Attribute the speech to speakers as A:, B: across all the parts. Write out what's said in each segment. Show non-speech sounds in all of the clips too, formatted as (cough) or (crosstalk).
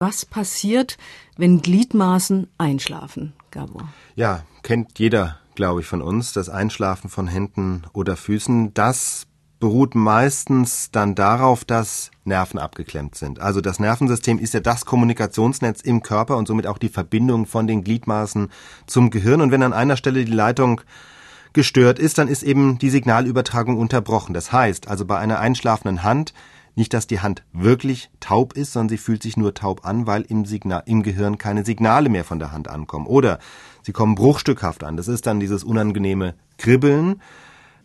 A: Was passiert, wenn Gliedmaßen einschlafen, Gabor?
B: Ja, kennt jeder, glaube ich, von uns, das Einschlafen von Händen oder Füßen. Das beruht meistens dann darauf, dass Nerven abgeklemmt sind. Also das Nervensystem ist ja das Kommunikationsnetz im Körper und somit auch die Verbindung von den Gliedmaßen zum Gehirn. Und wenn an einer Stelle die Leitung gestört ist, dann ist eben die Signalübertragung unterbrochen. Das heißt, also bei einer einschlafenden Hand nicht, dass die Hand wirklich taub ist, sondern sie fühlt sich nur taub an, weil im, Signal, im Gehirn keine Signale mehr von der Hand ankommen. Oder sie kommen bruchstückhaft an. Das ist dann dieses unangenehme Kribbeln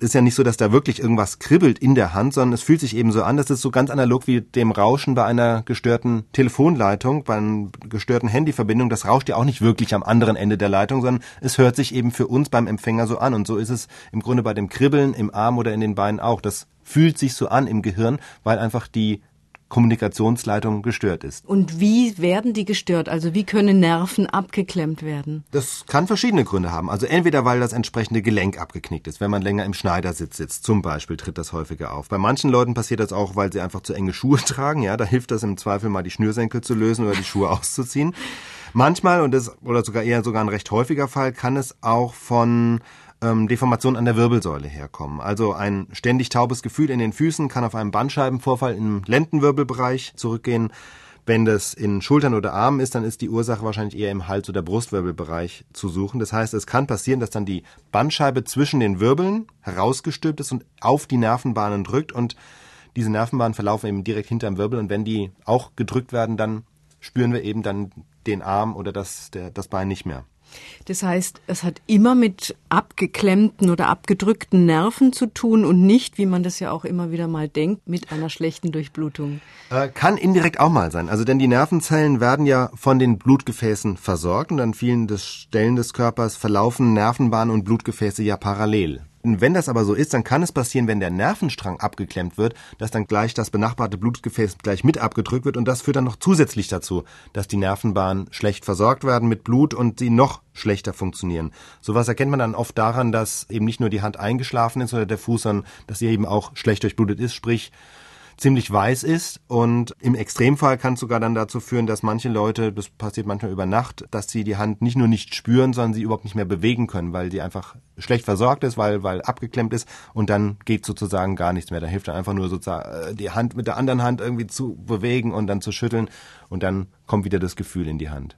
B: ist ja nicht so, dass da wirklich irgendwas kribbelt in der Hand, sondern es fühlt sich eben so an, das ist so ganz analog wie dem Rauschen bei einer gestörten Telefonleitung, bei einer gestörten Handyverbindung. Das rauscht ja auch nicht wirklich am anderen Ende der Leitung, sondern es hört sich eben für uns beim Empfänger so an. Und so ist es im Grunde bei dem Kribbeln im Arm oder in den Beinen auch. Das fühlt sich so an im Gehirn, weil einfach die Kommunikationsleitung gestört ist.
A: Und wie werden die gestört? Also wie können Nerven abgeklemmt werden?
B: Das kann verschiedene Gründe haben. Also entweder weil das entsprechende Gelenk abgeknickt ist, wenn man länger im Schneidersitz sitzt, zum Beispiel tritt das häufiger auf. Bei manchen Leuten passiert das auch, weil sie einfach zu enge Schuhe (laughs) tragen. Ja, da hilft das im Zweifel mal die Schnürsenkel zu lösen oder die Schuhe (laughs) auszuziehen. Manchmal und das oder sogar eher sogar ein recht häufiger Fall kann es auch von ähm, Deformation an der Wirbelsäule herkommen. Also ein ständig taubes Gefühl in den Füßen kann auf einen Bandscheibenvorfall im Lendenwirbelbereich zurückgehen. Wenn das in Schultern oder Armen ist, dann ist die Ursache wahrscheinlich eher im Hals- oder Brustwirbelbereich zu suchen. Das heißt, es kann passieren, dass dann die Bandscheibe zwischen den Wirbeln herausgestülpt ist und auf die Nervenbahnen drückt und diese Nervenbahnen verlaufen eben direkt hinterm Wirbel und wenn die auch gedrückt werden, dann spüren wir eben dann den Arm oder das, der, das Bein nicht mehr.
A: Das heißt, es hat immer mit abgeklemmten oder abgedrückten Nerven zu tun und nicht, wie man das ja auch immer wieder mal denkt, mit einer schlechten Durchblutung.
B: Äh, kann indirekt auch mal sein. Also denn die Nervenzellen werden ja von den Blutgefäßen versorgt und an vielen des Stellen des Körpers verlaufen Nervenbahnen und Blutgefäße ja parallel. Wenn das aber so ist, dann kann es passieren, wenn der Nervenstrang abgeklemmt wird, dass dann gleich das benachbarte Blutgefäß gleich mit abgedrückt wird und das führt dann noch zusätzlich dazu, dass die Nervenbahnen schlecht versorgt werden mit Blut und sie noch schlechter funktionieren. Sowas erkennt man dann oft daran, dass eben nicht nur die Hand eingeschlafen ist oder der Fuß, sondern dass sie eben auch schlecht durchblutet ist, sprich ziemlich weiß ist und im Extremfall kann es sogar dann dazu führen, dass manche Leute, das passiert manchmal über Nacht, dass sie die Hand nicht nur nicht spüren, sondern sie überhaupt nicht mehr bewegen können, weil die einfach schlecht versorgt ist, weil, weil abgeklemmt ist und dann geht sozusagen gar nichts mehr. Da hilft dann einfach nur sozusagen äh, die Hand mit der anderen Hand irgendwie zu bewegen und dann zu schütteln und dann kommt wieder das Gefühl in die Hand.